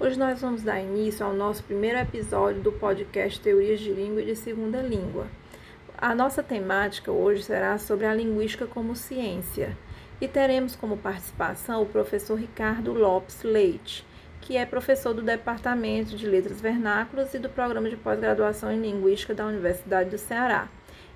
Hoje nós vamos dar início ao nosso primeiro episódio do podcast Teorias de Língua e de Segunda Língua. A nossa temática hoje será sobre a linguística como ciência e teremos como participação o professor Ricardo Lopes Leite, que é professor do Departamento de Letras Vernáculas e do Programa de Pós-Graduação em Linguística da Universidade do Ceará.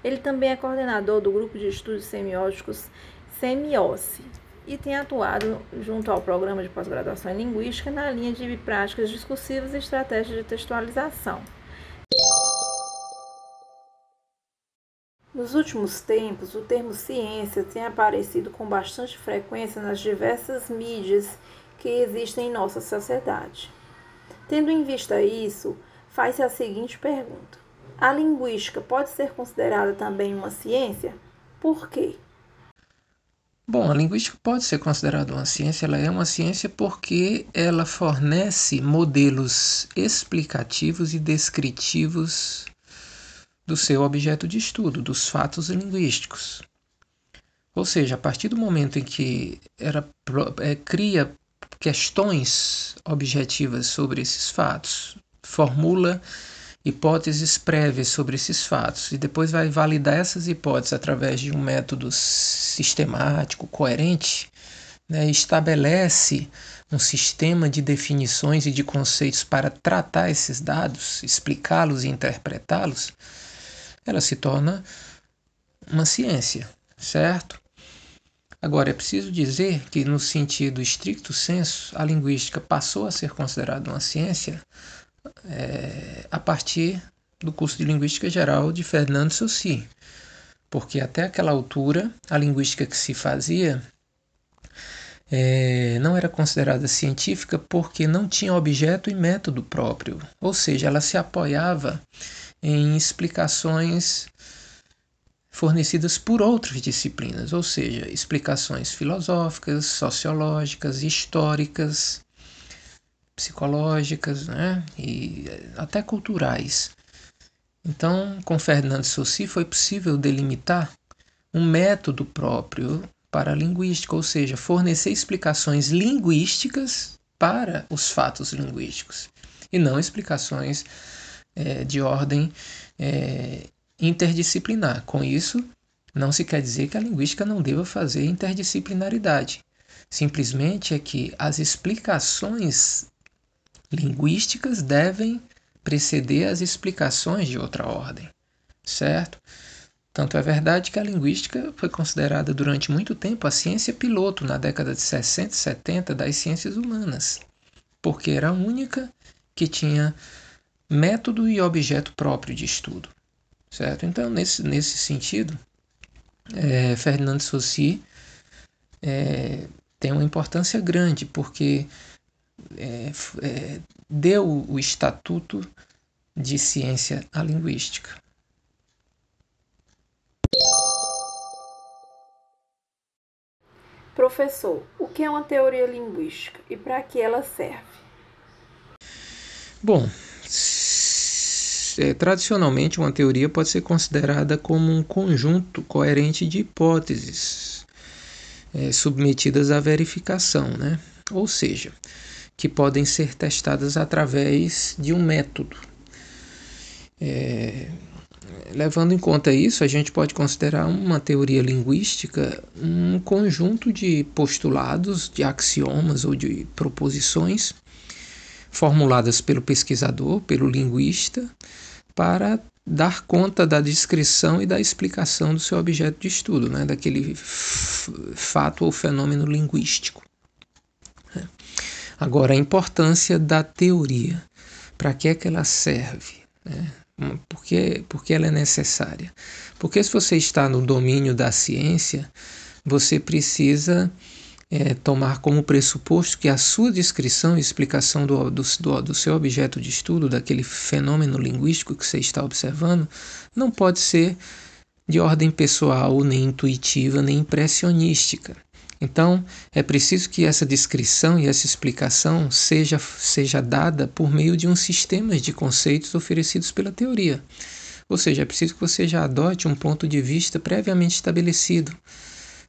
Ele também é coordenador do Grupo de Estudos Semióticos Semiose e tem atuado junto ao Programa de Pós-Graduação em Linguística na linha de práticas discursivas e estratégias de textualização. Nos últimos tempos, o termo ciência tem aparecido com bastante frequência nas diversas mídias que existem em nossa sociedade. Tendo em vista isso, faz-se a seguinte pergunta: a linguística pode ser considerada também uma ciência? Por quê? Bom, a linguística pode ser considerada uma ciência, ela é uma ciência porque ela fornece modelos explicativos e descritivos do seu objeto de estudo, dos fatos linguísticos. Ou seja, a partir do momento em que ela é, cria questões objetivas sobre esses fatos, formula hipóteses prévias sobre esses fatos e depois vai validar essas hipóteses através de um método sistemático, coerente, né, estabelece um sistema de definições e de conceitos para tratar esses dados, explicá-los e interpretá-los, ela se torna uma ciência, certo? Agora, é preciso dizer que, no sentido estricto senso, a linguística passou a ser considerada uma ciência é, a partir do curso de Linguística Geral de Fernando Saussure, porque até aquela altura a linguística que se fazia é, não era considerada científica porque não tinha objeto e método próprio, ou seja, ela se apoiava em explicações fornecidas por outras disciplinas, ou seja, explicações filosóficas, sociológicas, históricas, psicológicas né? e até culturais. Então, com Fernando Saussure foi possível delimitar um método próprio para a linguística, ou seja, fornecer explicações linguísticas para os fatos linguísticos e não explicações é, de ordem é, interdisciplinar. Com isso, não se quer dizer que a linguística não deva fazer interdisciplinaridade. Simplesmente é que as explicações linguísticas devem preceder as explicações de outra ordem, certo? Tanto é verdade que a linguística foi considerada durante muito tempo a ciência piloto na década de 60 e 70 das ciências humanas, porque era a única que tinha método e objeto próprio de estudo, certo? Então, nesse, nesse sentido, é, Fernando Saussure é, tem uma importância grande, porque é, é, deu o estatuto de ciência à linguística. Professor, o que é uma teoria linguística e para que ela serve? Bom, é, tradicionalmente uma teoria pode ser considerada como um conjunto coerente de hipóteses é, submetidas à verificação, né? Ou seja, que podem ser testadas através de um método. É, levando em conta isso, a gente pode considerar uma teoria linguística um conjunto de postulados, de axiomas ou de proposições formuladas pelo pesquisador, pelo linguista, para dar conta da descrição e da explicação do seu objeto de estudo, né, daquele fato ou fenômeno linguístico. Agora, a importância da teoria. Para que é que ela serve? Né? Por, que, por que ela é necessária? Porque se você está no domínio da ciência, você precisa é, tomar como pressuposto que a sua descrição e explicação do, do, do seu objeto de estudo, daquele fenômeno linguístico que você está observando, não pode ser de ordem pessoal, nem intuitiva, nem impressionística. Então, é preciso que essa descrição e essa explicação seja, seja dada por meio de um sistema de conceitos oferecidos pela teoria. Ou seja, é preciso que você já adote um ponto de vista previamente estabelecido,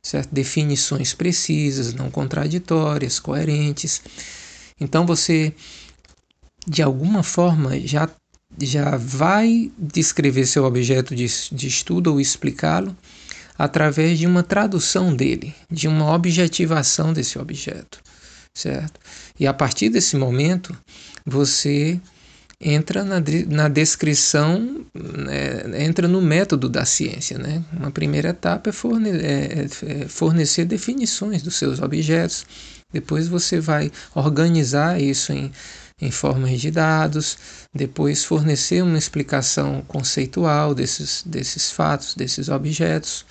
certo? definições precisas, não contraditórias, coerentes. Então, você de alguma forma, já, já vai descrever seu objeto de, de estudo ou explicá-lo através de uma tradução dele, de uma objetivação desse objeto, certo? E a partir desse momento, você entra na, na descrição, né, entra no método da ciência. Né? Uma primeira etapa é, forne é, é fornecer definições dos seus objetos, depois você vai organizar isso em, em formas de dados, depois fornecer uma explicação conceitual desses, desses fatos, desses objetos,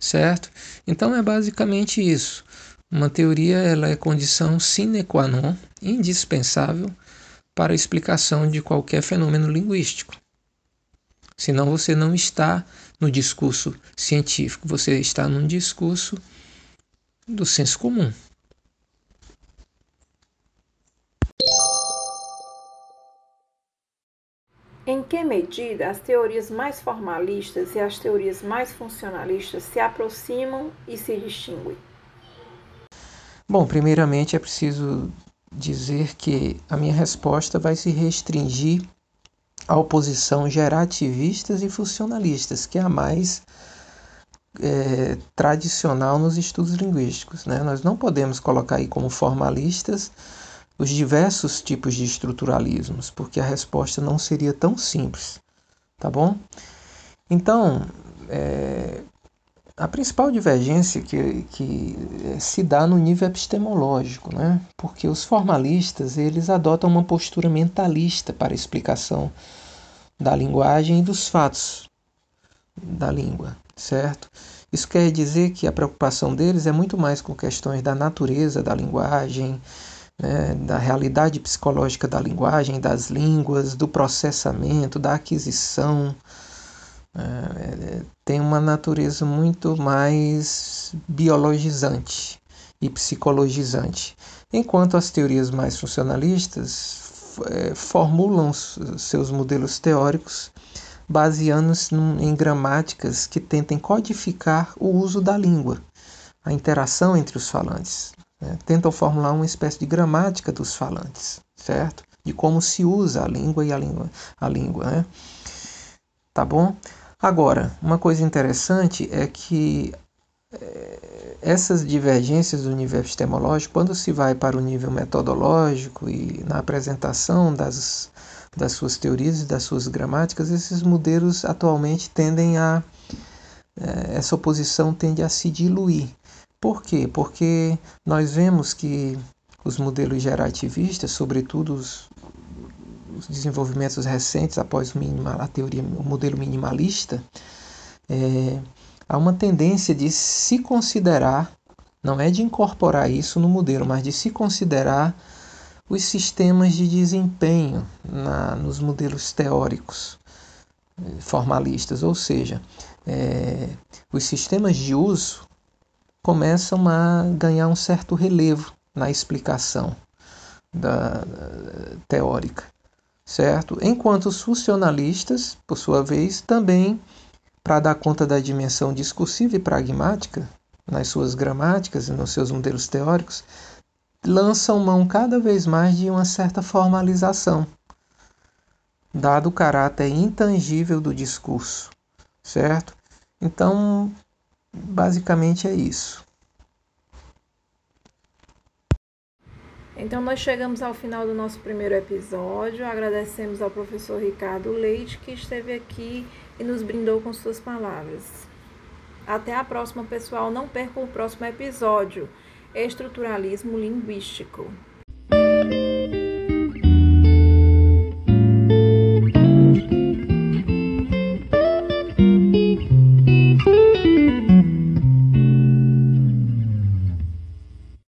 certo? Então é basicamente isso. Uma teoria ela é condição sine qua non, indispensável para a explicação de qualquer fenômeno linguístico. Senão você não está no discurso científico, você está num discurso do senso comum. Em que medida as teorias mais formalistas e as teorias mais funcionalistas se aproximam e se distinguem? Bom, primeiramente é preciso dizer que a minha resposta vai se restringir à oposição gerativistas e funcionalistas, que é a mais é, tradicional nos estudos linguísticos. Né? Nós não podemos colocar aí como formalistas os diversos tipos de estruturalismos, porque a resposta não seria tão simples, tá bom? Então, é, a principal divergência que, que eh, se dá no nível epistemológico, né? porque os formalistas eles adotam uma postura mentalista para a explicação da linguagem e dos fatos da língua, certo? Isso quer dizer que a preocupação deles é muito mais com questões da natureza da linguagem, né? da realidade psicológica da linguagem, das línguas, do processamento, da aquisição, é, tem uma natureza muito mais biologizante e psicologizante, enquanto as teorias mais funcionalistas é, formulam seus modelos teóricos baseando-se em gramáticas que tentem codificar o uso da língua, a interação entre os falantes. Né? Tentam formular uma espécie de gramática dos falantes, certo? De como se usa a língua e a língua, a língua, né? Tá bom? Agora, uma coisa interessante é que é, essas divergências do nível epistemológico, quando se vai para o nível metodológico e na apresentação das, das suas teorias e das suas gramáticas, esses modelos atualmente tendem a. É, essa oposição tende a se diluir. Por quê? Porque nós vemos que os modelos gerativistas, sobretudo os, os desenvolvimentos recentes após o minimal, a teoria, o modelo minimalista, é, há uma tendência de se considerar, não é de incorporar isso no modelo, mas de se considerar os sistemas de desempenho na, nos modelos teóricos é, formalistas, ou seja, é, os sistemas de uso começam a ganhar um certo relevo na explicação da, teórica certo? Enquanto os funcionalistas, por sua vez, também, para dar conta da dimensão discursiva e pragmática nas suas gramáticas e nos seus modelos teóricos, lançam mão cada vez mais de uma certa formalização, dado o caráter intangível do discurso, certo? Então, basicamente é isso. Então, nós chegamos ao final do nosso primeiro episódio. Agradecemos ao professor Ricardo Leite, que esteve aqui e nos brindou com suas palavras. Até a próxima, pessoal. Não percam o próximo episódio: Estruturalismo Linguístico.